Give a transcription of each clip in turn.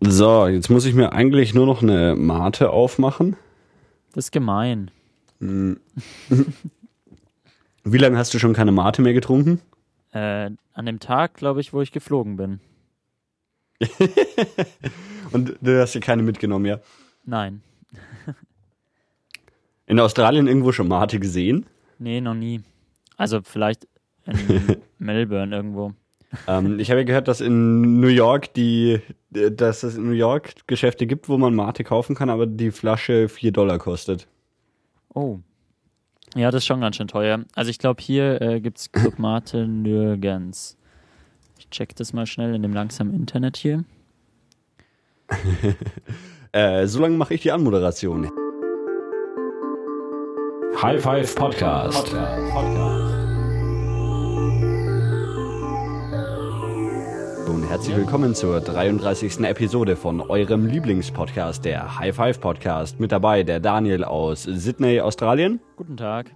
So, jetzt muss ich mir eigentlich nur noch eine Mate aufmachen. Das ist gemein. Wie lange hast du schon keine Mate mehr getrunken? Äh, an dem Tag, glaube ich, wo ich geflogen bin. Und du hast dir keine mitgenommen, ja? Nein. In Australien irgendwo schon Mate gesehen? Nee, noch nie. Also vielleicht in Melbourne irgendwo. Ähm, ich habe ja gehört, dass in New York die, dass es in New York Geschäfte gibt, wo man Mate kaufen kann, aber die Flasche 4 Dollar kostet. Oh. Ja, das ist schon ganz schön teuer. Also ich glaube, hier äh, gibt es Club Mate nirgends. Ich check das mal schnell in dem langsamen Internet hier. Äh, so lange mache ich die Anmoderation. High Five Podcast. Und herzlich willkommen zur 33. Episode von eurem Lieblingspodcast, der High Five Podcast. Mit dabei der Daniel aus Sydney, Australien. Guten Tag.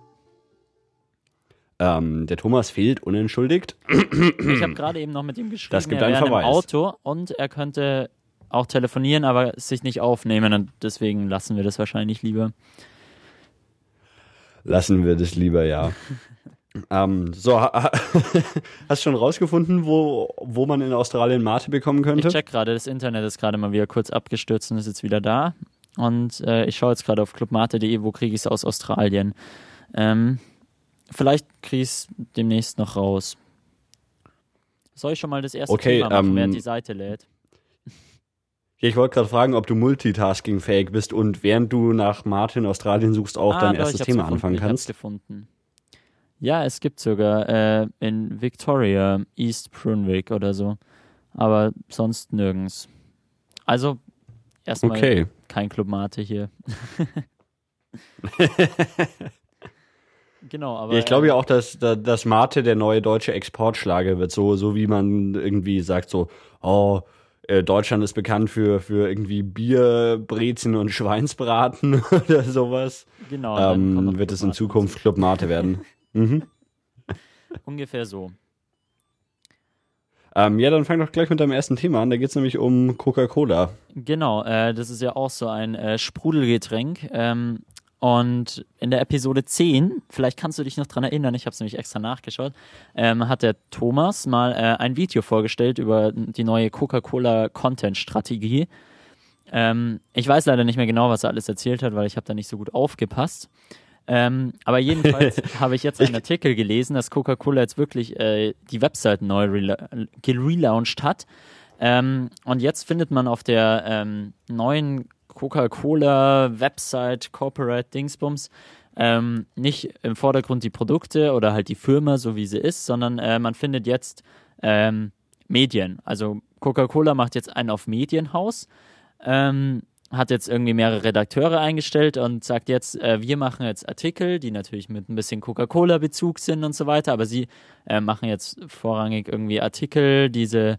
Ähm, der Thomas fehlt unentschuldigt. Ich habe gerade eben noch mit ihm geschrieben, Das gibt er einen wäre im Verweis. Auto und er könnte auch telefonieren, aber sich nicht aufnehmen und deswegen lassen wir das wahrscheinlich lieber. Lassen wir das lieber, ja. ähm, so, ha- ha- hast du schon rausgefunden, wo, wo man in Australien Mate bekommen Ich könnte? check gerade, das Internet ist gerade mal wieder kurz abgestürzt und ist jetzt wieder da. Und äh, ich schaue jetzt gerade auf clubmate.de, wo kriege ich es aus Australien. Ähm, vielleicht kriege ich es demnächst noch raus. Soll ich schon mal das erste Okay, Thema machen, ähm, während die Seite lädt? Ich wollte gerade fragen, ob du multitaskingfähig bist und während du nach Mate in Australien suchst, auch dein Ah, doch, erstes ich Thema gefunden, anfangen ich hab's kannst. gefunden. Ja, es gibt sogar äh, in Victoria, East Brunswick oder so. Aber sonst nirgends. Also, erstmal Okay. kein Club Mate hier. genau, aber. Ich glaube äh, ja auch, dass, da- dass Mate der neue deutsche Exportschlager wird. So, so wie man irgendwie sagt, so, oh, äh, Deutschland ist bekannt für, für irgendwie Bier, Brezen und Schweinsbraten oder sowas. Genau, Ähm, wird es in Zukunft Club Mate werden. Mhm. Ungefähr so. Ähm, ja, dann fang doch gleich mit deinem ersten Thema an. Da geht es nämlich um Coca-Cola. Genau, äh, das ist ja auch so ein äh, Sprudelgetränk. Ähm, und in der Episode 10, vielleicht kannst du dich noch dran erinnern, ich habe es nämlich extra nachgeschaut, ähm, hat der Thomas mal äh, ein Video vorgestellt über die neue Coca-Cola Content-Strategie. Ähm, ich weiß leider nicht mehr genau, was er alles erzählt hat, weil ich habe da nicht so gut aufgepasst. Ähm, aber jedenfalls habe ich jetzt einen Artikel gelesen, dass Coca-Cola jetzt wirklich äh, die Website neu gelauncht hat. Ähm, und jetzt findet man auf der ähm, neuen Coca-Cola-Website Corporate Dingsbums ähm, nicht im Vordergrund die Produkte oder halt die Firma, so wie sie ist, sondern äh, man findet jetzt ähm, Medien. Also Coca-Cola macht jetzt einen auf Medienhaus, ähm, hat jetzt irgendwie mehrere Redakteure eingestellt und sagt jetzt, äh, wir machen jetzt Artikel, die natürlich mit ein bisschen Coca-Cola-Bezug sind und so weiter, aber sie äh, machen jetzt vorrangig irgendwie Artikel, diese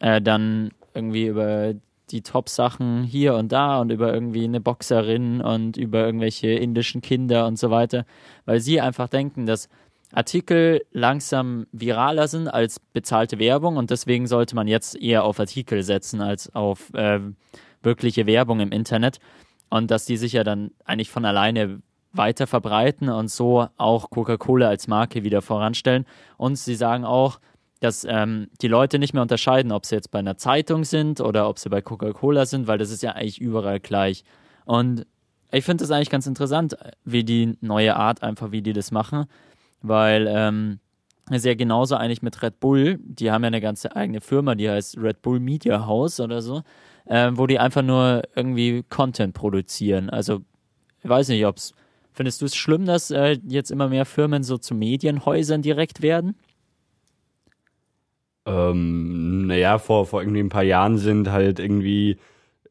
äh, dann irgendwie über die Top-Sachen hier und da und über irgendwie eine Boxerin und über irgendwelche indischen Kinder und so weiter, weil sie einfach denken, dass Artikel langsam viraler sind als bezahlte Werbung und deswegen sollte man jetzt eher auf Artikel setzen als auf äh, wirkliche Werbung im Internet und dass die sich ja dann eigentlich von alleine weiter verbreiten und so auch Coca-Cola als Marke wieder voranstellen. Und sie sagen auch, dass ähm, die Leute nicht mehr unterscheiden, ob sie jetzt bei einer Zeitung sind oder ob sie bei Coca-Cola sind, weil das ist ja eigentlich überall gleich. Und ich finde das eigentlich ganz interessant, wie die neue Art einfach, wie die das machen, weil ähm, ist ja genauso eigentlich mit Red Bull. Die haben ja eine ganze eigene Firma, die heißt Red Bull Media House oder so, äh, wo die einfach nur irgendwie Content produzieren. Also ich weiß nicht, ob's findest du es schlimm, dass äh, jetzt immer mehr Firmen so zu Medienhäusern direkt werden? Ähm, naja, vor, vor irgendwie ein paar Jahren sind halt irgendwie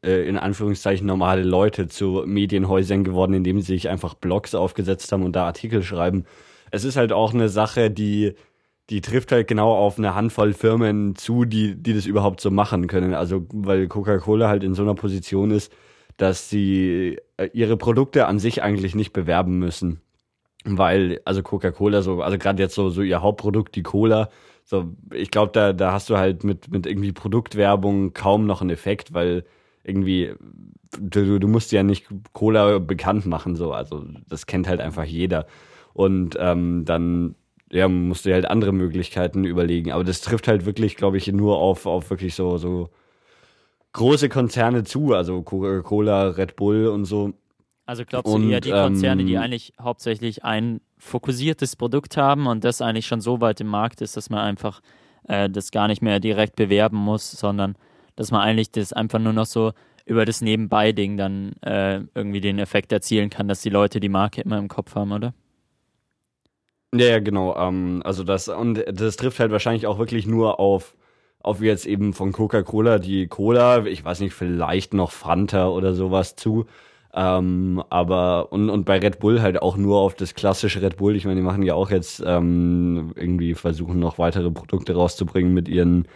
äh, in Anführungszeichen normale Leute zu Medienhäusern geworden, indem sie sich einfach Blogs aufgesetzt haben und da Artikel schreiben. Es ist halt auch eine Sache, die, die trifft halt genau auf eine Handvoll Firmen zu, die, die das überhaupt so machen können. Also, weil Coca-Cola halt in so einer Position ist, dass sie äh, ihre Produkte an sich eigentlich nicht bewerben müssen. Weil, also Coca-Cola, so, also gerade jetzt so, so ihr Hauptprodukt, die Cola, So, ich glaube, da, da hast du halt mit, mit irgendwie Produktwerbung kaum noch einen Effekt, weil irgendwie, du, du musst ja nicht Cola bekannt machen, so. Also, das kennt halt einfach jeder. Und ähm, dann ja, musst du halt andere Möglichkeiten überlegen. Aber das trifft halt wirklich, glaube ich, nur auf, auf wirklich so, so große Konzerne zu, also Coca-Cola, Red Bull und so. Also glaubst du und, eher die Konzerne, ähm, die eigentlich hauptsächlich ein fokussiertes Produkt haben und das eigentlich schon so weit im Markt ist, dass man einfach äh, das gar nicht mehr direkt bewerben muss, sondern dass man eigentlich das einfach nur noch so über das Nebenbei-Ding dann äh, irgendwie den Effekt erzielen kann, dass die Leute die Marke immer im Kopf haben, oder? Ja, ja genau. Ähm, also das und das trifft halt wahrscheinlich auch wirklich nur auf auf jetzt eben von Coca-Cola die Cola, ich weiß nicht, vielleicht noch Fanta oder sowas zu. Ähm, aber und, und bei Red Bull halt auch nur auf das klassische Red Bull. Ich meine, die machen ja auch jetzt ähm, irgendwie versuchen noch weitere Produkte rauszubringen mit ihren,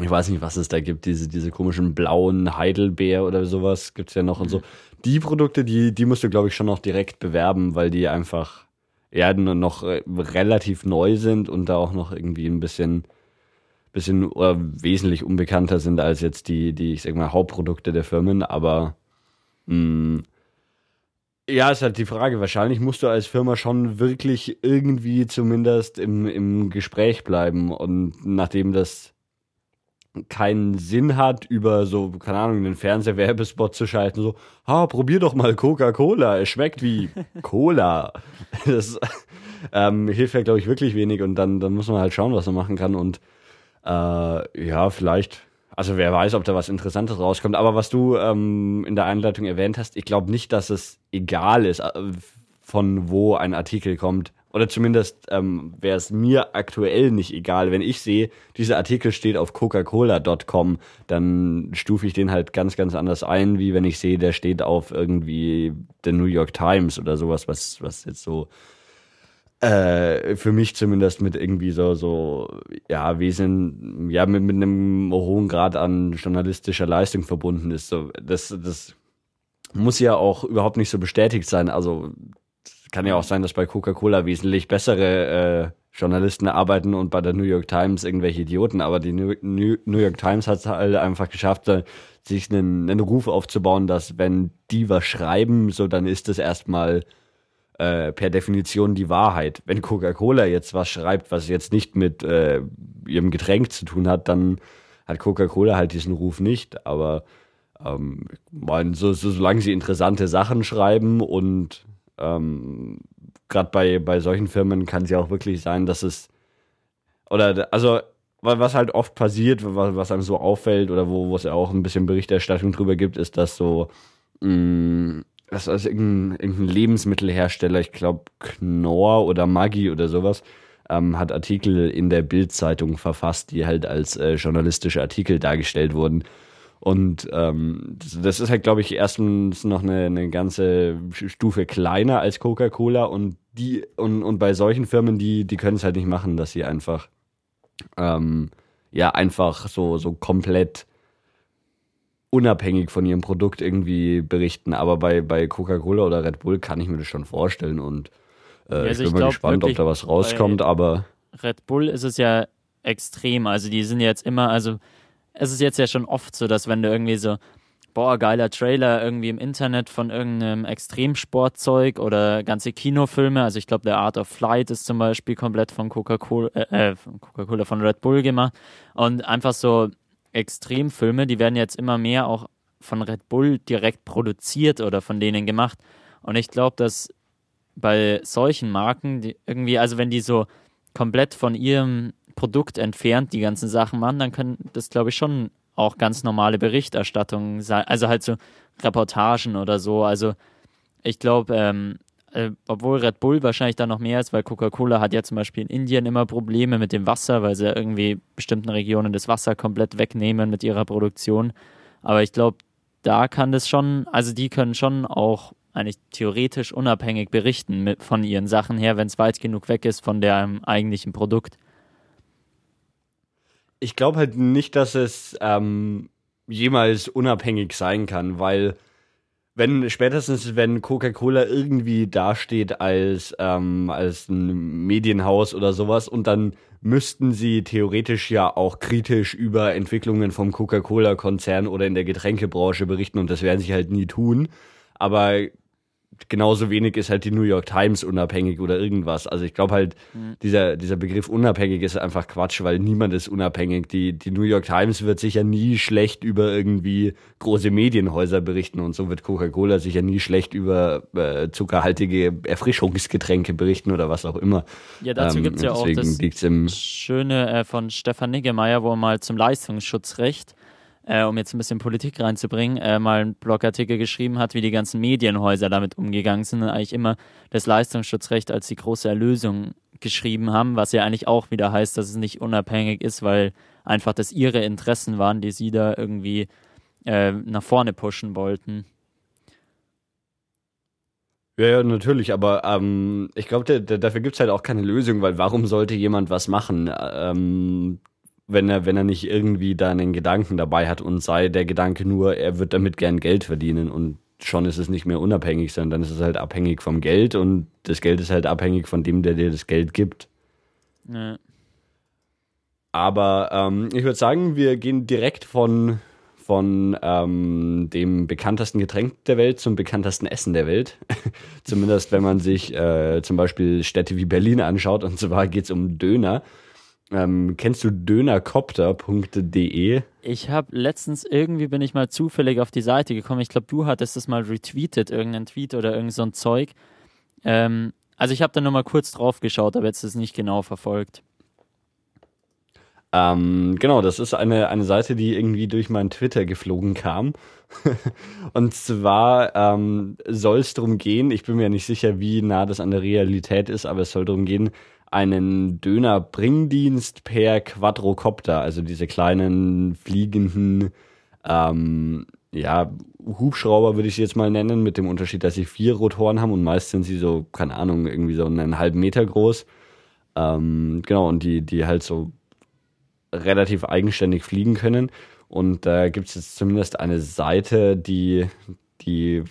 ich weiß nicht, was es da gibt, diese, diese komischen blauen Heidelbeer oder sowas gibt's ja noch und so. Mhm. Die Produkte, die, die musst du, glaube ich, schon noch direkt bewerben, weil die einfach ja noch relativ neu sind und da auch noch irgendwie ein bisschen bisschen oder wesentlich unbekannter sind als jetzt die, die, ich sag mal, Hauptprodukte der Firmen, aber mh, mm, ja, ist halt die Frage. Wahrscheinlich musst du als Firma schon wirklich irgendwie zumindest im, im Gespräch bleiben. Und nachdem das keinen Sinn hat, über so, keine Ahnung, einen Fernsehwerbespot zu schalten, so, ha, probier doch mal Coca-Cola, es schmeckt wie Cola. Das ähm, hilft ja, glaube ich, wirklich wenig und dann, dann muss man halt schauen, was man machen kann. Und äh, ja, vielleicht. Also wer weiß, ob da was Interessantes rauskommt. Aber was du ähm, in der Einleitung erwähnt hast, ich glaube nicht, dass es egal ist, äh, von wo ein Artikel kommt. Oder zumindest ähm, wäre es mir aktuell nicht egal. Wenn ich sehe, dieser Artikel steht auf coca-cola.com, dann stufe ich den halt ganz, ganz anders ein, wie wenn ich sehe, der steht auf irgendwie der New York Times oder sowas, was, was jetzt so äh, für mich zumindest mit irgendwie so, so, ja, Wesen, ja, mit, mit einem hohen Grad an journalistischer Leistung verbunden ist. So, das, das muss ja auch überhaupt nicht so bestätigt sein. Also, kann ja auch sein, dass bei Coca-Cola wesentlich bessere äh, Journalisten arbeiten und bei der New York Times irgendwelche Idioten. Aber die New, York Times hat es halt einfach geschafft, sich einen, einen Ruf aufzubauen, dass wenn die was schreiben, so dann ist das erstmal äh, per Definition die Wahrheit. Wenn Coca-Cola jetzt was schreibt, was jetzt nicht mit äh, ihrem Getränk zu tun hat, dann hat Coca-Cola halt diesen Ruf nicht. Aber ähm, mein, so, so, solange sie interessante Sachen schreiben und ähm, gerade bei, bei solchen Firmen kann es ja auch wirklich sein, dass es oder also was halt oft passiert, was, was einem so auffällt oder wo, es ja auch ein bisschen Berichterstattung drüber gibt, ist, dass so mh, mm, das ist irgendein, irgendein Lebensmittelhersteller, ich glaube Knorr oder Maggi oder sowas, ähm, hat Artikel in der Bild-Zeitung verfasst, die halt als äh, journalistische Artikel dargestellt wurden. Und ähm, das, ist halt, glaube ich, erstens noch eine, eine ganze Stufe kleiner als Coca-Cola und die und, und bei solchen Firmen, die, die können es halt nicht machen, dass sie einfach ähm, ja einfach so, so komplett unabhängig von ihrem Produkt irgendwie berichten. Aber bei, bei Coca-Cola oder Red Bull kann ich mir das schon vorstellen und äh, also ich bin mal gespannt, ob da was rauskommt, aber. Red Bull ist es ja extrem. Also die sind jetzt immer, also es ist jetzt ja schon oft so, dass wenn du irgendwie so, boah, geiler Trailer irgendwie im Internet von irgendeinem Extremsportzeug oder ganze Kinofilme, also ich glaube, der Art of Flight ist zum Beispiel komplett von Coca-Cola, äh, äh, von Coca-Cola von Red Bull gemacht und einfach so Extremfilme, die werden jetzt immer mehr auch von Red Bull direkt produziert oder von denen gemacht. Und ich glaube, dass bei solchen Marken, die irgendwie, also wenn die so komplett von ihrem Produkt entfernt die ganzen Sachen machen, dann können das, glaube ich, schon auch ganz normale Berichterstattungen sein. Also halt so Reportagen oder so. Also ich glaube, ähm, äh, obwohl Red Bull wahrscheinlich da noch mehr ist, weil Coca-Cola hat ja zum Beispiel in Indien immer Probleme mit dem Wasser, weil sie irgendwie bestimmten Regionen das Wasser komplett wegnehmen mit ihrer Produktion. Aber ich glaube, da kann das schon, also die können schon auch eigentlich theoretisch unabhängig berichten mit, von ihren Sachen her, wenn es weit genug weg ist von dem eigentlichen Produkt. Ich glaube halt nicht, dass es ähm, jemals unabhängig sein kann, weil wenn spätestens wenn Coca-Cola irgendwie dasteht als ähm, als ein Medienhaus oder sowas und dann müssten sie theoretisch ja auch kritisch über Entwicklungen vom Coca-Cola-Konzern oder in der Getränkebranche berichten und das werden sie halt nie tun. Aber genauso wenig ist halt die New York Times unabhängig oder irgendwas. Also ich glaube halt, mhm. dieser, dieser Begriff unabhängig ist einfach Quatsch, weil niemand ist unabhängig. Die, die New York Times wird sicher nie schlecht über irgendwie große Medienhäuser berichten und so wird Coca-Cola sicher nie schlecht über äh, zuckerhaltige Erfrischungsgetränke berichten oder was auch immer. Ja, dazu ähm, gibt's ja auch das Schöne äh, von Stefan Niggemeier, wo er mal zum Leistungsschutzrecht äh, um jetzt ein bisschen Politik reinzubringen, äh, mal einen Blogartikel geschrieben hat, wie die ganzen Medienhäuser damit umgegangen sind und eigentlich immer das Leistungsschutzrecht als die große Erlösung geschrieben haben, was ja eigentlich auch wieder heißt, dass es nicht unabhängig ist, weil einfach das ihre Interessen waren, die sie da irgendwie äh, nach vorne pushen wollten. Ja, ja, natürlich, aber ähm, ich glaube, dafür gibt es halt auch keine Lösung, weil warum sollte jemand was machen? Ähm, wenn er, wenn er nicht irgendwie da einen Gedanken dabei hat und sei der Gedanke nur, er wird damit gern Geld verdienen und schon ist es nicht mehr unabhängig, sondern dann ist es halt abhängig vom Geld und das Geld ist halt abhängig von dem, der dir das Geld gibt. Ja. Aber ähm, ich würde sagen, wir gehen direkt von, von ähm, dem bekanntesten Getränk der Welt zum bekanntesten Essen der Welt. Zumindest wenn man sich äh, zum Beispiel Städte wie Berlin anschaut. Und zwar geht es um Döner. Ähm, kennst du dönercopter.de? Ich habe letztens irgendwie bin ich mal zufällig auf die Seite gekommen. Ich glaube, du hattest das mal retweetet, irgendein Tweet oder irgend so ein Zeug. Ähm, also ich habe da nur mal kurz drauf geschaut, aber jetzt ist es nicht genau verfolgt. Ähm, genau, das ist eine, eine Seite, die irgendwie durch meinen Twitter geflogen kam. und zwar ähm, soll es darum gehen, ich bin mir nicht sicher, wie nah das an der Realität ist, aber es soll darum gehen, einen Döner-Bringdienst per Quadrocopter, also diese kleinen fliegenden, ähm, ja, Hubschrauber würde ich sie jetzt mal nennen, mit dem Unterschied, dass sie vier Rotoren haben und meist sind sie so, keine Ahnung, irgendwie so einen halben Meter groß. Ähm, genau, und die, die halt so relativ eigenständig fliegen können. Und da äh, gibt es jetzt zumindest eine Seite, die, die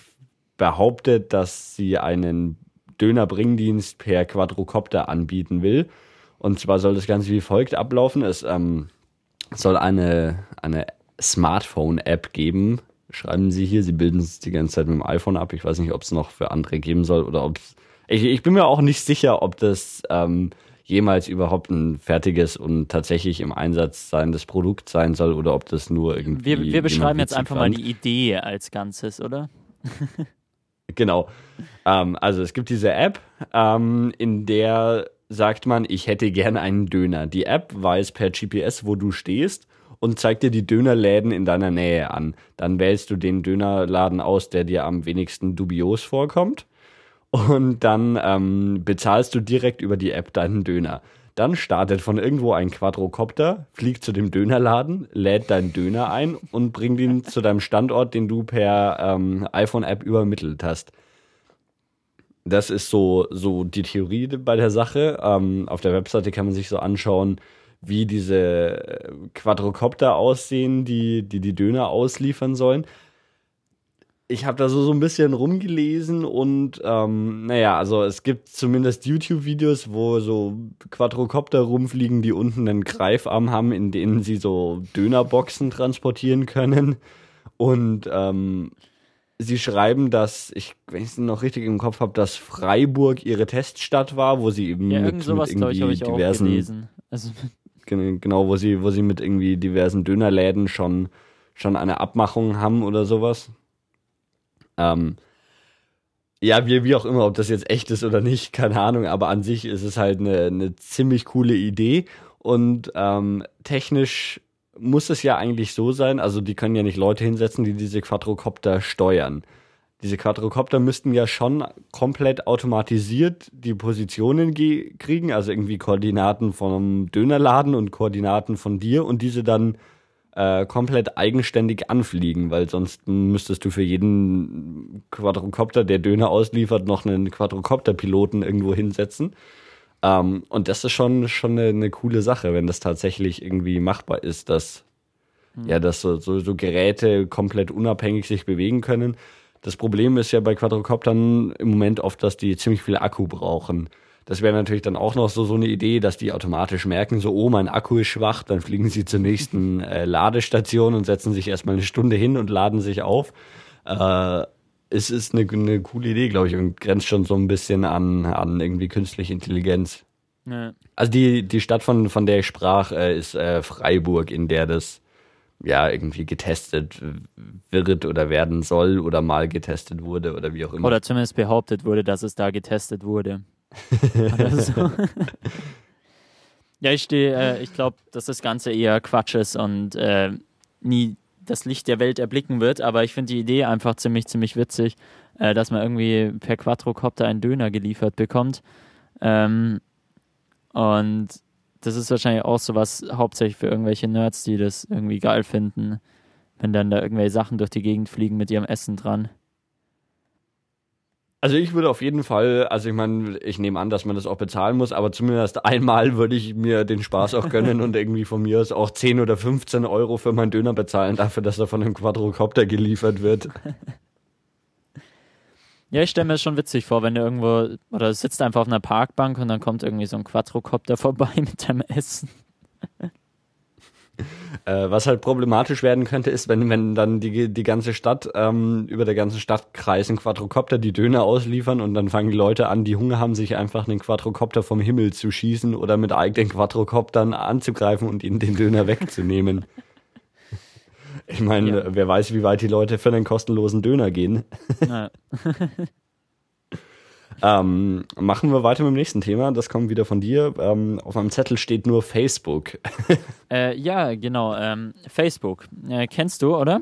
behauptet, dass sie einen Dönerbringdienst per Quadrocopter anbieten will. Und zwar soll das Ganze wie folgt ablaufen. Es ähm, soll eine, eine Smartphone-App geben. Schreiben Sie hier, Sie bilden es die ganze Zeit mit dem iPhone ab. Ich weiß nicht, ob es noch für andere geben soll oder ob es. Ich, ich bin mir auch nicht sicher, ob das ähm, jemals überhaupt ein fertiges und tatsächlich im Einsatz seiendes Produkt sein soll oder ob das nur irgendwie. Wir, wir beschreiben jetzt einfach fand. mal die Idee als Ganzes, oder? Genau. Ähm, also es gibt diese App, ähm, in der sagt man, ich hätte gerne einen Döner. Die App weiß per GPS, wo du stehst und zeigt dir die Dönerläden in deiner Nähe an. Dann wählst du den Dönerladen aus, der dir am wenigsten dubios vorkommt. Und dann ähm, bezahlst du direkt über die App deinen Döner. Dann startet von irgendwo ein Quadrocopter, fliegt zu dem Dönerladen, lädt deinen Döner ein und bringt ihn zu deinem Standort, den du per ähm, iPhone-App übermittelt hast. Das ist so, so die Theorie bei der Sache. Ähm, auf der Webseite kann man sich so anschauen, wie diese äh, Quadrocopter aussehen, die, die die Döner ausliefern sollen ich habe da so, so ein bisschen rumgelesen und ähm, naja, also es gibt zumindest YouTube-Videos, wo so Quadrocopter rumfliegen, die unten einen Greifarm haben, in denen sie so Dönerboxen transportieren können. Und ähm, sie schreiben, dass, ich, wenn ich es noch richtig im Kopf habe, dass Freiburg ihre Teststadt war, wo sie eben ja, mit, sowas, mit irgendwie ich, diversen. Also. Genau, wo sie, wo sie mit irgendwie diversen Dönerläden schon, schon eine Abmachung haben oder sowas. Ähm, ja, wie, wie auch immer, ob das jetzt echt ist oder nicht, keine Ahnung, aber an sich ist es halt eine, eine ziemlich coole Idee und ähm, technisch muss es ja eigentlich so sein, also die können ja nicht Leute hinsetzen, die diese Quadrocopter steuern. Diese Quadrocopter müssten ja schon komplett automatisiert die Positionen kriegen, also irgendwie Koordinaten vom Dönerladen und Koordinaten von dir und diese dann äh, komplett eigenständig anfliegen, weil sonst müsstest du für jeden Quadrocopter, der Döner ausliefert, noch einen Quadrocopter-Piloten irgendwo hinsetzen. Ähm, und das ist schon, schon eine, eine, coole Sache, wenn das tatsächlich irgendwie machbar ist, dass, mhm. ja, dass so, so, so Geräte komplett unabhängig sich bewegen können. Das Problem ist ja bei Quadrocoptern im Moment oft, dass die ziemlich viel Akku brauchen. Das wäre natürlich dann auch noch so, so eine Idee, dass die automatisch merken, so, oh, mein Akku ist schwach, dann fliegen sie zur nächsten äh, Ladestation und setzen sich erstmal eine Stunde hin und laden sich auf. Äh, es ist eine, eine coole Idee, glaube ich, und grenzt schon so ein bisschen an, an irgendwie künstliche Intelligenz. Ja. Also die, die Stadt, von, von der ich sprach, äh, ist äh, Freiburg, in der das ja irgendwie getestet wird oder werden soll oder mal getestet wurde oder wie auch immer. Oder zumindest behauptet wurde, dass es da getestet wurde. So. ja, ich stehe, äh, ich glaube, dass das Ganze eher Quatsch ist und äh, nie das Licht der Welt erblicken wird, aber ich finde die Idee einfach ziemlich, ziemlich witzig, äh, dass man irgendwie per Quadrocopter einen Döner geliefert bekommt. Ähm, und das ist wahrscheinlich auch so was hauptsächlich für irgendwelche Nerds, die das irgendwie geil finden, wenn dann da irgendwelche Sachen durch die Gegend fliegen mit ihrem Essen dran. Also ich würde auf jeden Fall, also ich meine, ich nehme an, dass man das auch bezahlen muss, aber zumindest einmal würde ich mir den Spaß auch gönnen und irgendwie von mir aus auch 10 oder 15 Euro für meinen Döner bezahlen dafür, dass er von einem Quadrocopter geliefert wird. Ja, ich stelle mir das schon witzig vor, wenn du irgendwo, oder sitzt einfach auf einer Parkbank und dann kommt irgendwie so ein Quadrocopter vorbei mit deinem Essen. Äh, was halt problematisch werden könnte, ist, wenn, wenn dann die, die ganze Stadt, ähm, über der ganzen Stadtkreis ein Quadrocopter die Döner ausliefern und dann fangen die Leute an, die Hunger haben, sich einfach einen Quadrocopter vom Himmel zu schießen oder mit eigenen Quadrocoptern anzugreifen und ihnen den Döner wegzunehmen. Ich meine, ja. wer weiß, wie weit die Leute für einen kostenlosen Döner gehen. Ja. Ähm, machen wir weiter mit dem nächsten Thema. Das kommt wieder von dir. Ähm, auf meinem Zettel steht nur Facebook. äh, ja, genau. Ähm, Facebook. Äh, kennst du, oder?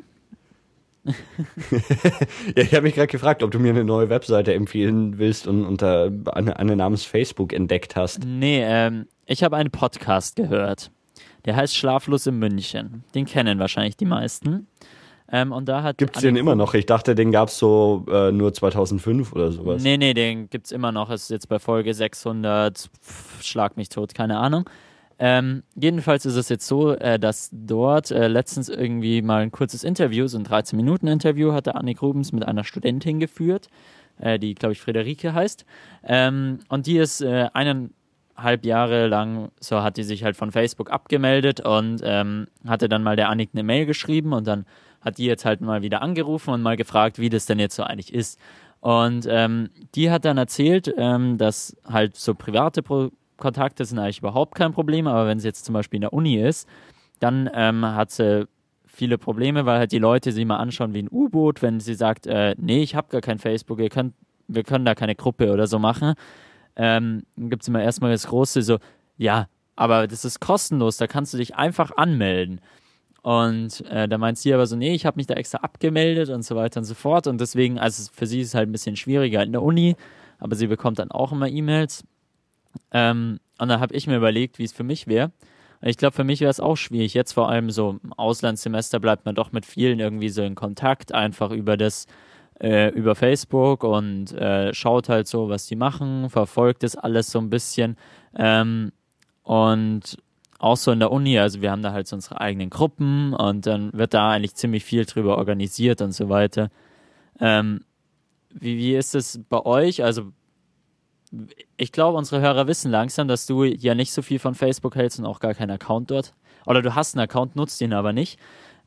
ja, ich habe mich gerade gefragt, ob du mir eine neue Webseite empfehlen willst und unter eine, eine namens Facebook entdeckt hast. Nee, ähm, ich habe einen Podcast gehört. Der heißt Schlaflos in München. Den kennen wahrscheinlich die meisten. Ähm, und da hat Gibt es den immer noch? Ich dachte, den gab es so äh, nur 2005 oder sowas. Nee, nee, den gibt es immer noch. Es ist jetzt bei Folge 600, pff, schlag mich tot, keine Ahnung. Ähm, jedenfalls ist es jetzt so, äh, dass dort äh, letztens irgendwie mal ein kurzes Interview, so ein 13-Minuten-Interview, hatte Annik Rubens mit einer Studentin geführt, äh, die, glaube ich, Friederike heißt. Ähm, und die ist äh, eineinhalb Jahre lang, so hat die sich halt von Facebook abgemeldet und ähm, hatte dann mal der Annik eine Mail geschrieben und dann hat die jetzt halt mal wieder angerufen und mal gefragt, wie das denn jetzt so eigentlich ist. Und ähm, die hat dann erzählt, ähm, dass halt so private Pro Kontakte sind eigentlich überhaupt kein Problem, aber wenn sie jetzt zum Beispiel in der Uni ist, dann ähm, hat sie viele Probleme, weil halt die Leute sie mal anschauen wie ein U-Boot, wenn sie sagt, äh, nee, ich habe gar kein Facebook, ihr könnt, wir können da keine Gruppe oder so machen. Ähm, gibt es immer erstmal das große so, ja, aber das ist kostenlos, da kannst du dich einfach anmelden. Und äh, da meint sie aber so, nee, ich habe mich da extra abgemeldet und so weiter und so fort. Und deswegen, also für sie ist es halt ein bisschen schwieriger in der Uni, aber sie bekommt dann auch immer E-Mails. Ähm, und dann habe ich mir überlegt, wie es für mich wäre. Und ich glaube, für mich wäre es auch schwierig. Jetzt vor allem so im Auslandssemester bleibt man doch mit vielen irgendwie so in Kontakt, einfach über das, äh, über Facebook und äh, schaut halt so, was die machen, verfolgt das alles so ein bisschen. Ähm, und auch so in der Uni, also wir haben da halt so unsere eigenen Gruppen und dann wird da eigentlich ziemlich viel drüber organisiert und so weiter. Ähm, wie, wie ist es bei euch? Also ich glaube, unsere Hörer wissen langsam, dass du ja nicht so viel von Facebook hältst und auch gar keinen Account dort. Oder du hast einen Account, nutzt ihn aber nicht.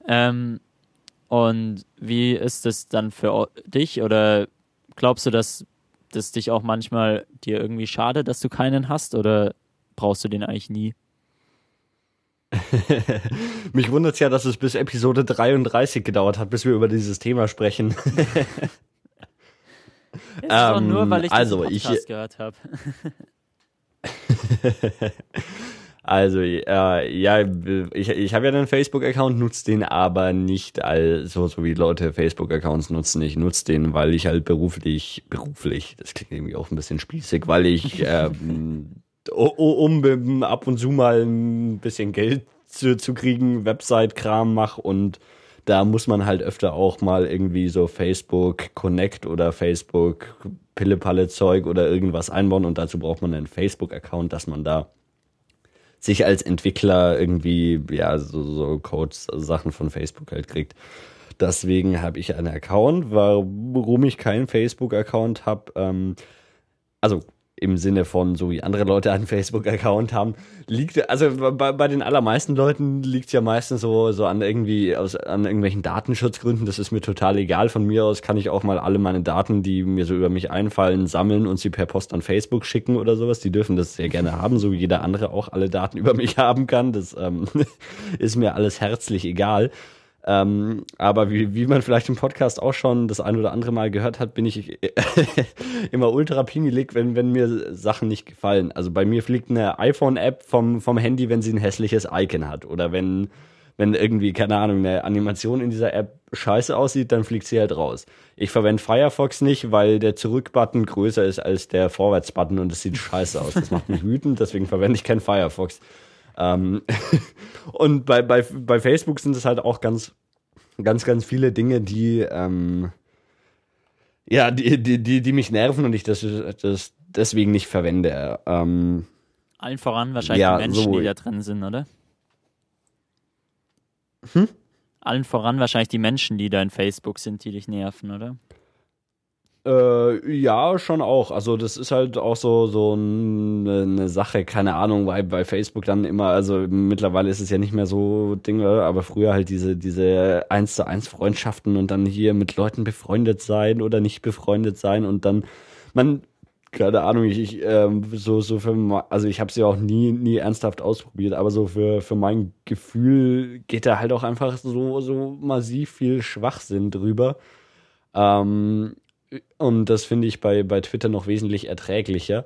Ähm, und wie ist es dann für dich? Oder glaubst du, dass das dich auch manchmal dir irgendwie schade, dass du keinen hast? Oder brauchst du den eigentlich nie? Mich wundert es ja, dass es bis Episode 33 gedauert hat, bis wir über dieses Thema sprechen. Ist ähm, nur, weil ich also, Podcast ich, gehört habe. also, äh, ja, ich, ich habe ja einen Facebook-Account, nutze den aber nicht also so wie Leute Facebook-Accounts nutzen. Ich nutze den, weil ich halt beruflich, beruflich, das klingt irgendwie auch ein bisschen spießig, weil ich ähm, um ab und zu mal ein bisschen Geld zu, zu kriegen, Website-Kram mache und da muss man halt öfter auch mal irgendwie so Facebook Connect oder Facebook Pillepalle Zeug oder irgendwas einbauen und dazu braucht man einen Facebook-Account, dass man da sich als Entwickler irgendwie, ja, so, so Codes, also Sachen von Facebook halt kriegt. deswegen habe ich einen Account. Warum ich keinen Facebook-Account habe, ähm, also im Sinne von, so wie andere Leute einen Facebook-Account haben, liegt, also bei, bei den allermeisten Leuten liegt ja meistens so, so an irgendwie, aus, an irgendwelchen Datenschutzgründen. Das ist mir total egal. Von mir aus kann ich auch mal alle meine Daten, die mir so über mich einfallen, sammeln und sie per Post an Facebook schicken oder sowas. Die dürfen das sehr gerne haben, so wie jeder andere auch alle Daten über mich haben kann. Das ähm, ist mir alles herzlich egal. Ähm, aber wie, wie man vielleicht im Podcast auch schon das ein oder andere Mal gehört hat, bin ich immer ultra pingelig, wenn, wenn mir Sachen nicht gefallen. Also bei mir fliegt eine iPhone-App vom, vom Handy, wenn sie ein hässliches Icon hat. Oder wenn, wenn irgendwie, keine Ahnung, eine Animation in dieser App scheiße aussieht, dann fliegt sie halt raus. Ich verwende Firefox nicht, weil der Zurück-Button größer ist als der Vorwärts-Button und es sieht scheiße aus. Das macht mich wütend, deswegen verwende ich keinen Firefox. Ähm und bei, bei, bei Facebook sind es halt auch ganz, ganz, ganz viele Dinge, die, ähm, ja, die, die, die, die mich nerven und ich das, das deswegen nicht verwende. Ähm, Allen voran wahrscheinlich Ja, die Menschen, so- die da drin sind, oder? Hm? Allen voran wahrscheinlich die Menschen, die da in Facebook sind, die dich nerven, oder? Äh, ja, schon auch. Also das ist halt auch so so eine, eine Sache, keine Ahnung, weil bei Facebook dann immer, also mittlerweile ist es ja nicht mehr so Dinge, aber früher halt diese diese eins zu eins Freundschaften und dann hier mit Leuten befreundet sein oder nicht befreundet sein und dann man keine Ahnung, ich, ich ähm, so so für also ich habe es ja auch nie nie ernsthaft ausprobiert, aber so für für mein Gefühl geht da halt auch einfach so so massiv viel Schwachsinn drüber. Ähm, und das finde ich bei, bei Twitter noch wesentlich erträglicher.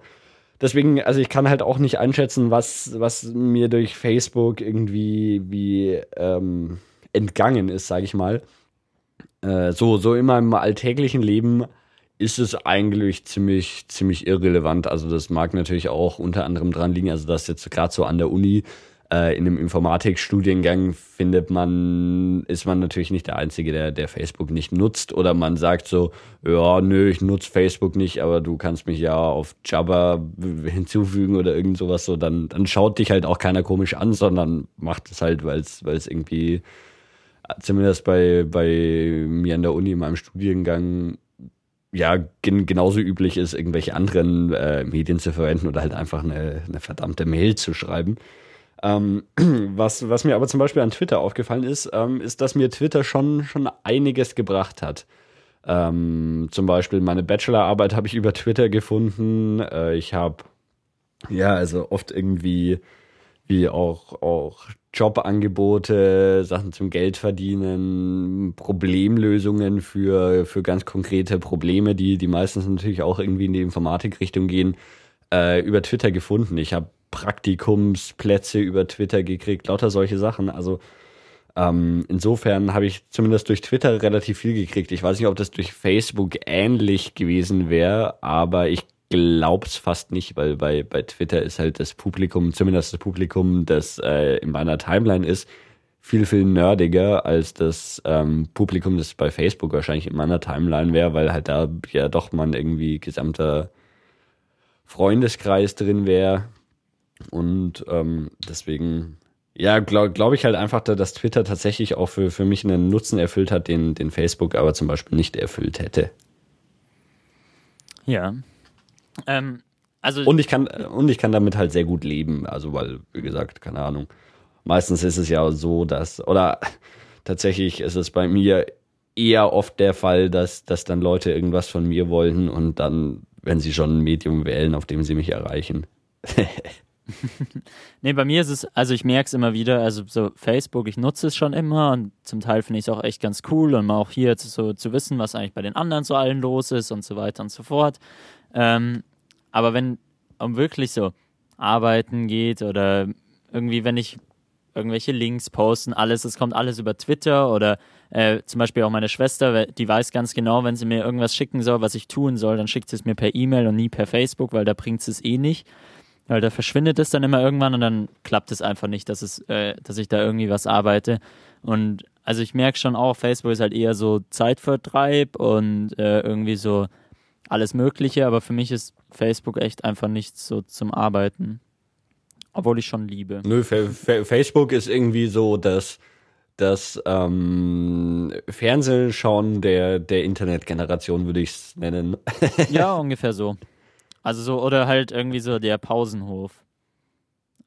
Deswegen, also ich kann halt auch nicht einschätzen, was, was mir durch Facebook irgendwie wie ähm, entgangen ist, sage ich mal. Äh, so, so in meinem alltäglichen Leben ist es eigentlich ziemlich, ziemlich irrelevant. Also das mag natürlich auch unter anderem dran liegen, also dass jetzt gerade so an der Uni äh, in einem Informatikstudiengang findet man, ist man natürlich nicht der Einzige, der, der Facebook nicht nutzt. Oder man sagt so, ja, nö, ich nutze Facebook nicht, aber du kannst mich ja auf Jabber hinzufügen oder irgend sowas so, dann, dann schaut dich halt auch keiner komisch an, sondern macht es halt, weil es irgendwie, zumindest bei, bei mir an der Uni in meinem Studiengang, ja, gen genauso üblich ist, irgendwelche anderen äh, Medien zu verwenden oder halt einfach eine, eine verdammte Mail zu schreiben. Ähm, was, was mir aber zum Beispiel an Twitter aufgefallen ist, ähm, ist, dass mir Twitter schon, schon einiges gebracht hat. Ähm, zum Beispiel meine Bachelorarbeit habe ich über Twitter gefunden. Äh, ich habe ja also oft irgendwie wie auch auch Jobangebote, Sachen zum Geld verdienen, Problemlösungen für für ganz konkrete Probleme, die die meistens natürlich auch irgendwie in die Informatikrichtung gehen, äh, über Twitter gefunden. Ich habe Praktikumsplätze über Twitter gekriegt, lauter solche Sachen. Also ähm, insofern habe ich zumindest durch Twitter relativ viel gekriegt. Ich weiß nicht, ob das durch Facebook ähnlich gewesen wäre, aber ich glaub's fast nicht, weil bei, bei Twitter ist halt das Publikum, zumindest das Publikum, das äh, in meiner Timeline ist, viel, viel nerdiger als das ähm, Publikum, das bei Facebook wahrscheinlich in meiner Timeline wäre, weil halt da ja doch man irgendwie gesamter Freundeskreis drin wäre. Und ähm, deswegen, ja, glaube glaub ich halt einfach, da- dass Twitter tatsächlich auch für, für mich einen Nutzen erfüllt hat, den, den Facebook aber zum Beispiel nicht erfüllt hätte. Ja. Ähm, also Und ich kann, und ich kann damit halt sehr gut leben. Also, weil, wie gesagt, keine Ahnung. Meistens ist es ja so, dass, oder tatsächlich ist es bei mir eher oft der Fall, dass, dass dann Leute irgendwas von mir wollen und dann, wenn sie schon ein Medium wählen, auf dem sie mich erreichen. Nee, bei mir ist es, also ich merke es immer wieder, also so Facebook, ich nutze es schon immer und zum Teil finde ich es auch echt ganz cool und mal auch hier zu, so zu wissen, was eigentlich bei den anderen so allen los ist und so weiter und so fort. Ähm, aber wenn um wirklich so arbeiten geht oder irgendwie, wenn ich irgendwelche Links posten, alles, es kommt alles über Twitter oder äh, zum Beispiel auch meine Schwester, die weiß ganz genau, wenn sie mir irgendwas schicken soll, was ich tun soll, dann schickt sie es mir per E-Mail und nie per Facebook, weil da bringt sie es eh nicht. Weil da verschwindet es dann immer irgendwann und dann klappt es einfach nicht, dass es, äh, dass ich da irgendwie was arbeite. Und also ich merke schon auch, Facebook ist halt eher so Zeitvertreib und äh, irgendwie so alles Mögliche, aber für mich ist Facebook echt einfach nichts so zum Arbeiten. Obwohl ich schon liebe. Nö, Fa Fa Facebook ist irgendwie so das, das ähm, Fernsehschauen der, der Internetgeneration, würde ich es nennen. Ja, ungefähr so. Also so, oder halt irgendwie so der Pausenhof.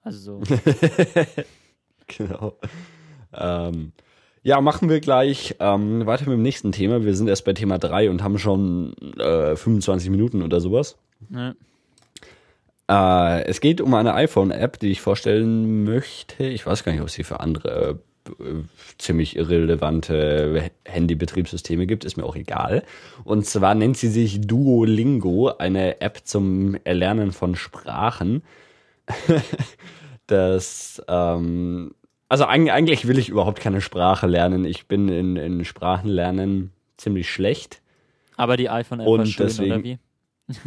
Also so. genau. Ähm, ja, machen wir gleich ähm, weiter mit dem nächsten Thema. Wir sind erst bei Thema 3 und haben schon äh, 25 Minuten oder sowas. ne? Äh, es geht um eine iPhone-App, die ich vorstellen möchte. Ich weiß gar nicht, ob es sie für andere äh, ziemlich irrelevante Handybetriebssysteme gibt, ist mir auch egal. Und zwar nennt sie sich Duolingo, eine App zum Erlernen von Sprachen. das, ähm, also eig- eigentlich will ich überhaupt keine Sprache lernen. Ich bin in, in Sprachenlernen ziemlich schlecht. Aber die iPhone-App war Und schön, deswegen- oder wie?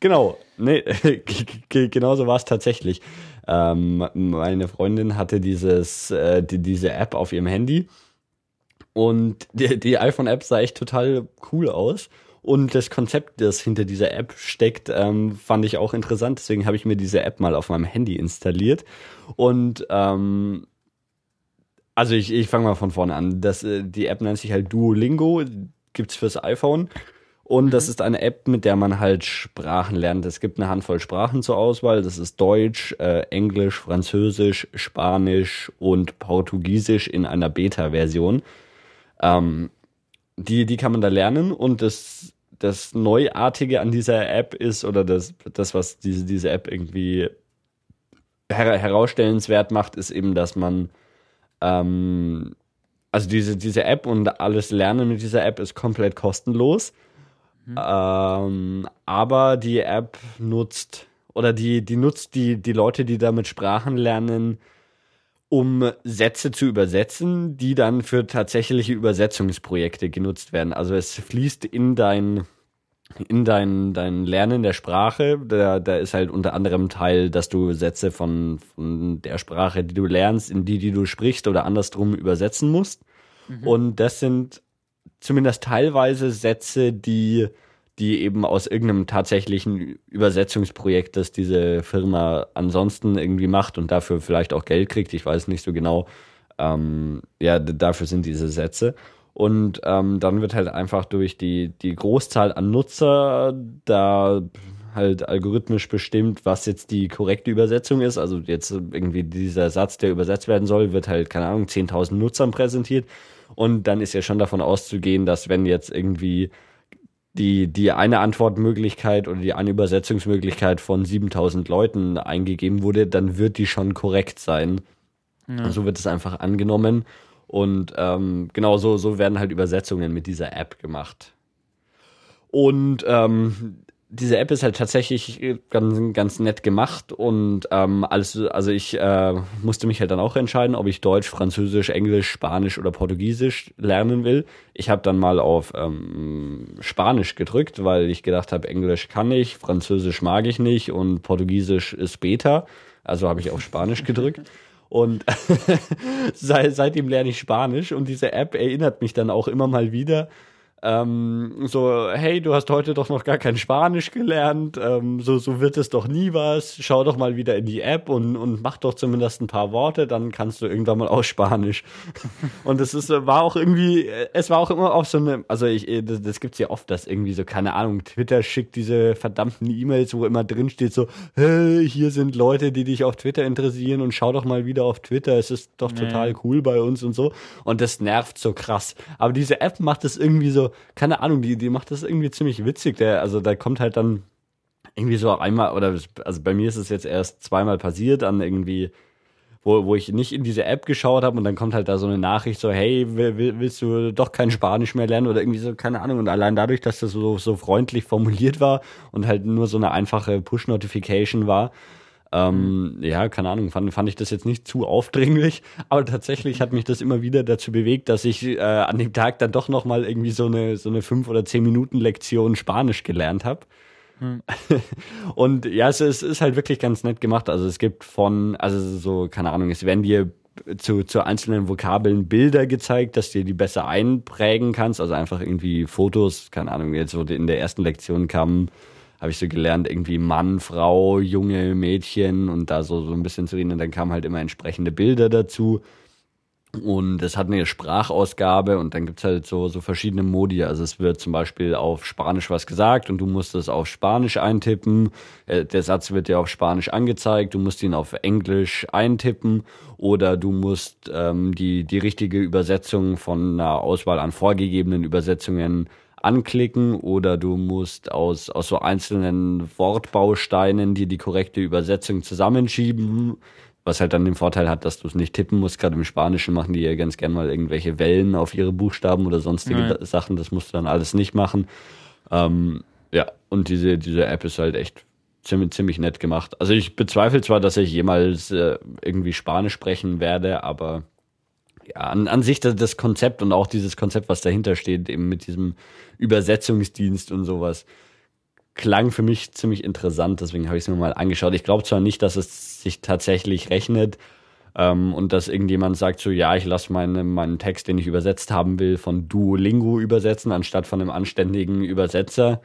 Genau, nee, g- g- genau so war es tatsächlich. Ähm, meine Freundin hatte dieses, äh, die, diese App auf ihrem Handy und die, die iPhone-App sah echt total cool aus. Und das Konzept, das hinter dieser App steckt, ähm, fand ich auch interessant. Deswegen habe ich mir diese App mal auf meinem Handy installiert. Und ähm, also ich, ich fange mal von vorne an. Das, äh, die App nennt sich halt Duolingo, gibt's fürs iPhone. Und das ist eine App, mit der man halt Sprachen lernt. Es gibt eine Handvoll Sprachen zur Auswahl. Das ist Deutsch, äh, Englisch, Französisch, Spanisch und Portugiesisch in einer Beta-Version. Ähm, die, die kann man da lernen und das, das Neuartige an dieser App ist, oder das, das was diese, diese App irgendwie her herausstellenswert macht, ist eben, dass man ähm, also diese, diese App und alles Lernen mit dieser App ist komplett kostenlos. Ähm, aber die App nutzt oder die, die nutzt die, die Leute, die damit Sprachen lernen, um Sätze zu übersetzen, die dann für tatsächliche Übersetzungsprojekte genutzt werden. Also es fließt in dein in dein, dein Lernen der Sprache, da, da ist halt unter anderem Teil, dass du Sätze von, von der Sprache, die du lernst, in die, die du sprichst oder andersrum übersetzen musst. Und das sind zumindest teilweise Sätze, die, die eben aus irgendeinem tatsächlichen Übersetzungsprojekt, das diese Firma ansonsten irgendwie macht und dafür vielleicht auch Geld kriegt, ich weiß nicht so genau, ähm, ja, dafür sind diese Sätze. Und ähm, dann wird halt einfach durch die, die Großzahl an Nutzer da halt algorithmisch bestimmt, was jetzt die korrekte Übersetzung ist. Also jetzt irgendwie dieser Satz, der übersetzt werden soll, wird halt, keine Ahnung, 10.000 Nutzern präsentiert. Und dann ist ja schon davon auszugehen, dass wenn jetzt irgendwie die, die eine Antwortmöglichkeit oder die eine Übersetzungsmöglichkeit von 7000 Leuten eingegeben wurde, dann wird die schon korrekt sein. Ja. So wird es einfach angenommen. Und ähm, genau so, so werden halt Übersetzungen mit dieser App gemacht. Und ähm, diese App ist halt tatsächlich ganz, ganz nett gemacht und ähm, alles, also ich äh, musste mich halt dann auch entscheiden, ob ich Deutsch, Französisch, Englisch, Spanisch oder Portugiesisch lernen will. Ich habe dann mal auf ähm, Spanisch gedrückt, weil ich gedacht habe, Englisch kann ich, Französisch mag ich nicht und Portugiesisch ist Beta. Also habe ich auf Spanisch gedrückt. Und seit, seitdem lerne ich Spanisch und diese App erinnert mich dann auch immer mal wieder. Ähm, so, hey, du hast heute doch noch gar kein Spanisch gelernt, ähm, so, so wird es doch nie was. Schau doch mal wieder in die App und, und mach doch zumindest ein paar Worte, dann kannst du irgendwann mal auch Spanisch. und es ist, war auch irgendwie, es war auch immer auf so eine, also ich, das, das gibt's ja oft, dass irgendwie so, keine Ahnung, Twitter schickt diese verdammten E-Mails, wo immer drin steht so, hey, hier sind Leute, die dich auf Twitter interessieren und schau doch mal wieder auf Twitter, es ist doch Nee. total cool bei uns und so. Und das nervt so krass. Aber diese App macht das irgendwie so, keine Ahnung, die, die macht das irgendwie ziemlich witzig. Der, also da kommt halt dann irgendwie so einmal, oder also bei mir ist es jetzt erst zweimal passiert, an irgendwie, wo, wo ich nicht in diese App geschaut habe und dann kommt halt da so eine Nachricht so, hey, will, will, willst du doch kein Spanisch mehr lernen oder irgendwie so, keine Ahnung. Und allein dadurch, dass das so, so freundlich formuliert war und halt nur so eine einfache Push-Notification war, ähm, ja, keine Ahnung, fand, fand ich das jetzt nicht zu aufdringlich, aber tatsächlich hat mich das immer wieder dazu bewegt, dass ich äh, an dem Tag dann doch nochmal irgendwie so eine, so eine fünf oder zehn Minuten Lektion Spanisch gelernt habe. Und ja, es ist, ist halt wirklich ganz nett gemacht. Also es gibt von, also so, keine Ahnung, es werden dir zu, zu einzelnen Vokabeln Bilder gezeigt, dass du die besser einprägen kannst. Also einfach irgendwie Fotos, keine Ahnung, jetzt so in der ersten Lektion kam, habe ich so gelernt, irgendwie Mann, Frau, junge Mädchen und da so, so ein bisschen zu reden. Und dann kamen halt immer entsprechende Bilder dazu. Und es hat eine Sprachausgabe und dann gibt's halt so, so verschiedene Modi. Also es wird zum Beispiel auf Spanisch was gesagt und du musst es auf Spanisch eintippen. Äh, der Satz wird dir auf Spanisch angezeigt, du musst ihn auf Englisch eintippen oder du musst ähm, die, die richtige Übersetzung von einer Auswahl an vorgegebenen Übersetzungen anklicken oder du musst aus, aus so einzelnen Wortbausteinen dir die korrekte Übersetzung zusammenschieben was halt dann den Vorteil hat, dass du es nicht tippen musst. Gerade im Spanischen machen die ja ganz gern mal irgendwelche Wellen auf ihre Buchstaben oder sonstige ja. Sachen. Das musst du dann alles nicht machen. Ähm, ja, und diese, diese App ist halt echt ziemlich, ziemlich nett gemacht. Also ich bezweifle zwar, dass ich jemals äh, irgendwie Spanisch sprechen werde, aber an, an sich das, das Konzept und auch dieses Konzept, was dahinter steht, eben mit diesem Übersetzungsdienst und sowas, klang für mich ziemlich interessant, deswegen habe ich es mir mal angeschaut. Ich glaube zwar nicht, dass es sich tatsächlich rechnet ähm, und dass irgendjemand sagt so, ja, ich lasse meine, meinen Text, den ich übersetzt haben will, von Duolingo übersetzen, anstatt von einem anständigen Übersetzer.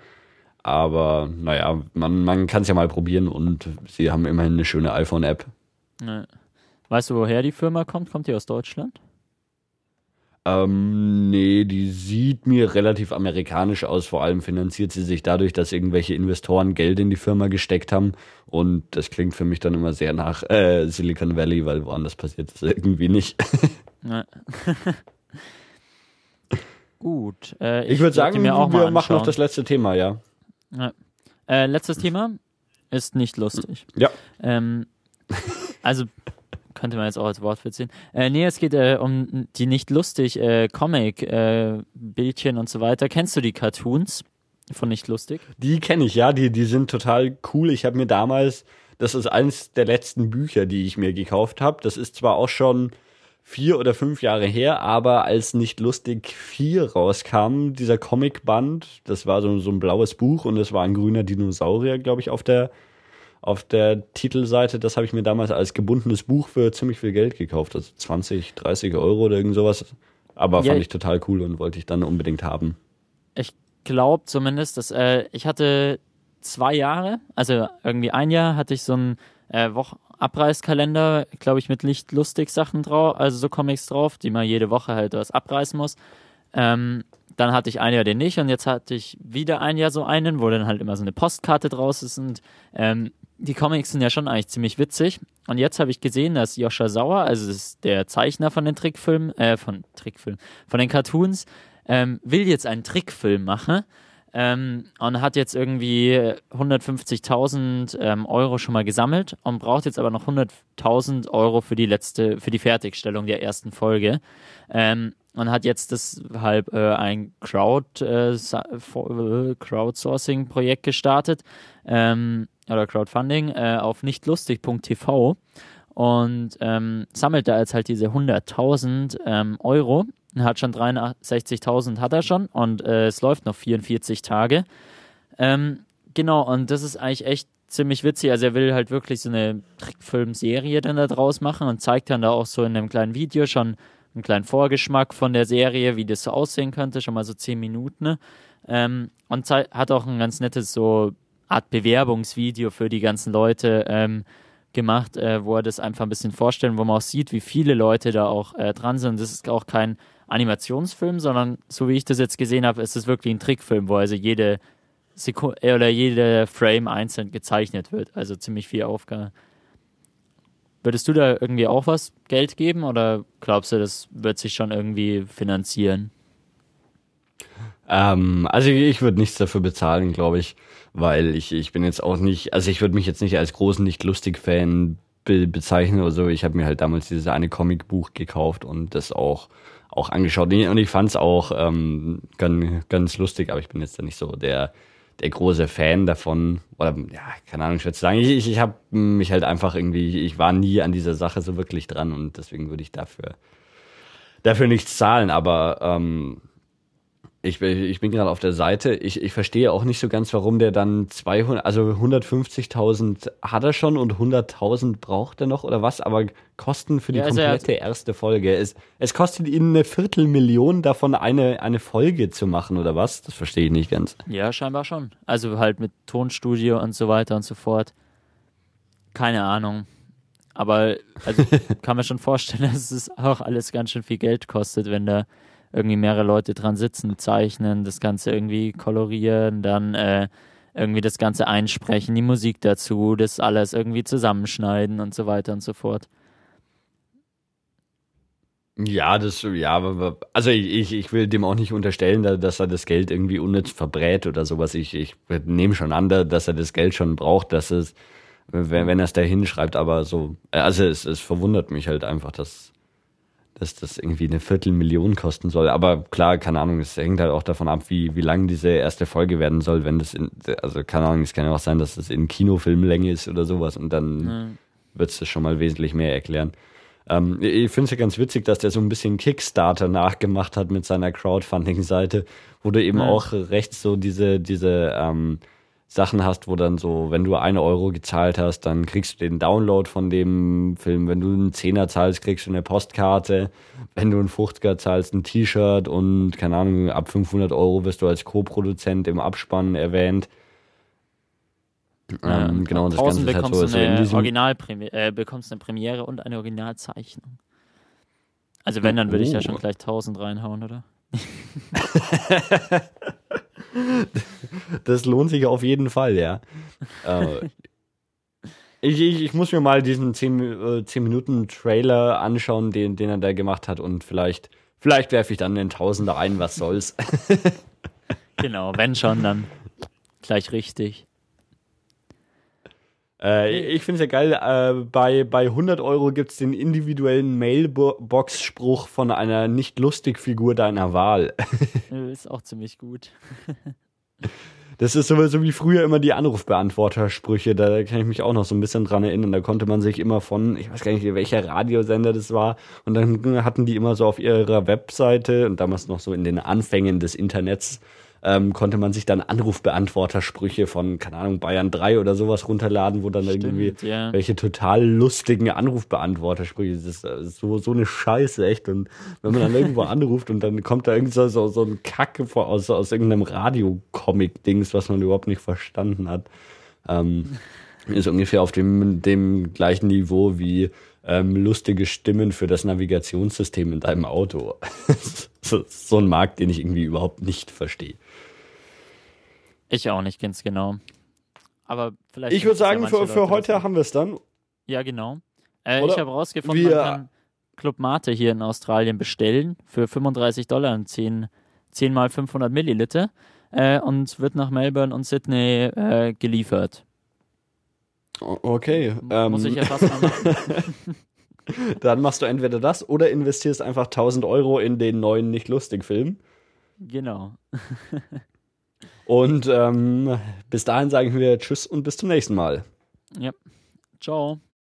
Aber naja, man, man kann es ja mal probieren und sie haben immerhin eine schöne iPhone-App. Weißt du, woher die Firma kommt? Kommt die aus Deutschland? Ähm, nee, die sieht mir relativ amerikanisch aus. Vor allem finanziert sie sich dadurch, dass irgendwelche Investoren Geld in die Firma gesteckt haben. Und das klingt für mich dann immer sehr nach äh, Silicon Valley, weil woanders passiert das irgendwie nicht. Gut. Äh, ich, ich würde sagen, wir machen noch das letzte Thema, ja. ja. Äh, letztes Thema ist nicht lustig. Ja. Ähm, also könnte man jetzt auch als Wort verziehen. Äh, nee, es geht äh, um die nicht lustig äh, Comic-Bildchen äh, und so weiter. Kennst du die Cartoons von nicht lustig? Die kenne ich, ja. Die, die sind total cool. Ich habe mir damals, das ist eines der letzten Bücher, die ich mir gekauft habe. Das ist zwar auch schon vier oder fünf Jahre her, aber als nicht lustig 4 rauskam, dieser Comicband, das war so, so ein blaues Buch und es war ein grüner Dinosaurier, glaube ich, auf der auf der Titelseite, das habe ich mir damals als gebundenes Buch für ziemlich viel Geld gekauft, also 20, 30 Euro oder irgend sowas. Aber ja, fand ich total cool und wollte ich dann unbedingt haben. Ich glaube zumindest, dass äh, ich hatte zwei Jahre, also irgendwie ein Jahr hatte ich so einen äh, Woch Abreißkalender, glaube ich, mit lichtlustig Sachen drauf, also so Comics drauf, die man jede Woche halt was abreißen muss. Ähm, dann hatte ich ein Jahr den nicht und jetzt hatte ich wieder ein Jahr so einen, wo dann halt immer so eine Postkarte draus ist und ähm, die Comics sind ja schon eigentlich ziemlich witzig. Und jetzt habe ich gesehen, dass Joscha Sauer, also der Zeichner von den Trickfilmen, äh, von Trickfilmen, von den Cartoons, ähm, will jetzt einen Trickfilm machen. Ähm, und hat jetzt irgendwie 150.000 ähm, Euro schon mal gesammelt und braucht jetzt aber noch 100.000 Euro für die letzte, für die Fertigstellung der ersten Folge. Ähm, und hat jetzt deshalb äh, ein Crowd, äh, äh Crowdsourcing-Projekt gestartet. Ähm, oder Crowdfunding äh, auf nichtlustig.tv und ähm, sammelt da jetzt halt diese 100.000 ähm, Euro. Hat schon 63.000 hat er schon und äh, es läuft noch 44 Tage. Ähm, genau, und das ist eigentlich echt ziemlich witzig. Also er will halt wirklich so eine Trickfilm-Serie dann da draus machen und zeigt dann da auch so in einem kleinen Video schon einen kleinen Vorgeschmack von der Serie, wie das so aussehen könnte, schon mal so 10 Minuten. Ne? Ähm, und hat auch ein ganz nettes so Art Bewerbungsvideo für die ganzen Leute ähm, gemacht, äh, wo er das einfach ein bisschen vorstellt, wo man auch sieht, wie viele Leute da auch äh, dran sind. Das ist auch kein Animationsfilm, sondern so wie ich das jetzt gesehen habe, ist es wirklich ein Trickfilm, wo also jede Sekunde äh, oder jede Frame einzeln gezeichnet wird. Also ziemlich viel Aufgabe. Würdest du da irgendwie auch was Geld geben oder glaubst du, das wird sich schon irgendwie finanzieren? Ähm, also ich würde nichts dafür bezahlen, glaube ich weil ich, ich bin jetzt auch nicht, also ich würde mich jetzt nicht als großen Nicht-Lustig-Fan be bezeichnen oder so. Ich habe mir halt damals dieses eine Comicbuch gekauft und das auch, auch angeschaut. Und ich fand es auch ähm, ganz, ganz lustig, aber ich bin jetzt da nicht so der, der große Fan davon. Oder ja, keine Ahnung, ich würde sagen. Ich, ich, ich habe mich halt einfach irgendwie, ich war nie an dieser Sache so wirklich dran und deswegen würde ich dafür, dafür nichts zahlen. Aber ähm, ich, ich bin gerade auf der Seite. Ich, ich verstehe auch nicht so ganz, warum der dann 200, also 150.000 hat er schon und 100.000 braucht er noch oder was? Aber Kosten für die ja, also komplette erste Folge. Es, es kostet ihnen eine Viertelmillion davon eine, eine Folge zu machen oder was? Das verstehe ich nicht ganz. Ja, scheinbar schon. Also halt mit Tonstudio und so weiter und so fort. Keine Ahnung. Aber also kann man schon vorstellen, dass es auch alles ganz schön viel Geld kostet, wenn da irgendwie mehrere Leute dran sitzen, zeichnen, das Ganze irgendwie kolorieren, dann äh, irgendwie das Ganze einsprechen, die Musik dazu, das alles irgendwie zusammenschneiden und so weiter und so fort. Ja, das, ja, also ich, ich will dem auch nicht unterstellen, dass er das Geld irgendwie unnütz verbrät oder sowas. Ich, ich nehme schon an, dass er das Geld schon braucht, dass es, wenn, wenn er es da hinschreibt, aber so, also es, es verwundert mich halt einfach, dass, dass das irgendwie eine Viertelmillion kosten soll. Aber klar, keine Ahnung, es hängt halt auch davon ab, wie, wie lang diese erste Folge werden soll, wenn das in, also keine Ahnung, es kann ja auch sein, dass das in Kinofilmlänge ist oder sowas und dann mhm. wird es das schon mal wesentlich mehr erklären. Ähm, ich finde es ja ganz witzig, dass der so ein bisschen Kickstarter nachgemacht hat mit seiner Crowdfunding-Seite, wo du eben mhm. auch rechts so diese, diese ähm, Sachen hast, wo dann so, wenn du eine Euro gezahlt hast, dann kriegst du den Download von dem Film. Wenn du einen Zehner zahlst, kriegst du eine Postkarte. Wenn du einen 50er zahlst, ein T-Shirt und keine Ahnung, ab 500 Euro wirst du als Co-Produzent im Abspann erwähnt. Ja, ähm, genau, das Ganze bekommst halt so, du eine Original äh, bekommst eine Premiere und eine Originalzeichnung. Also wenn, dann würde oh. ich ja schon gleich 1000 reinhauen, oder? das lohnt sich auf jeden Fall, ja. äh, ich, ich, ich, muss mir mal diesen 10, äh, 10 Minuten Trailer anschauen, den, den er da gemacht hat und vielleicht, vielleicht werfe ich dann den Tausender ein, was soll's. genau, wenn schon, dann gleich richtig. Äh, ich finde es ja geil, äh, bei, bei 100 Euro gibt es den individuellen Mailbox-Spruch von einer nicht lustig Figur deiner Wahl. ist auch ziemlich gut. Das ist sowieso wie früher immer die Anrufbeantworter-Sprüche. Da kann ich mich auch noch so ein bisschen dran erinnern. Da konnte man sich immer von, ich weiß gar nicht, welcher Radiosender das war. Und dann hatten die immer so auf ihrer Webseite und damals noch so in den Anfängen des Internets ähm, konnte man sich dann Anrufbeantwortersprüche von, keine Ahnung, Bayern 3 oder sowas runterladen, wo dann Stimmt, irgendwie ja. welche total lustigen Anrufbeantwortersprüche, das ist, das ist so, so eine Scheiße, echt. Und wenn man dann irgendwo anruft und dann kommt da irgend so, so, so ein Kacke vor, aus, aus irgendeinem Radiocomic-Dings, was man überhaupt nicht verstanden hat. Ähm, ist ungefähr auf dem, dem gleichen Niveau wie ähm, lustige Stimmen für das Navigationssystem in deinem Auto. so, so ein Markt, den ich irgendwie überhaupt nicht verstehe. Ich auch nicht ganz genau. Aber vielleicht. Ich würde sagen, für, für heute haben wir es dann. Ja, genau. Äh, ich habe rausgefunden, wir, man kann Club Mate hier in Australien bestellen für 35 Dollar und 10, 10 mal 500 Milliliter äh, und wird nach Melbourne und Sydney äh, geliefert. Okay. Muss ähm, ich ja fast mal machen. Dann machst du entweder das oder investierst einfach 1000 Euro in den neuen Nicht-Lustig-Film. Genau. und ähm, bis dahin sagen wir Tschüss und bis zum nächsten Mal. Ja. Ciao.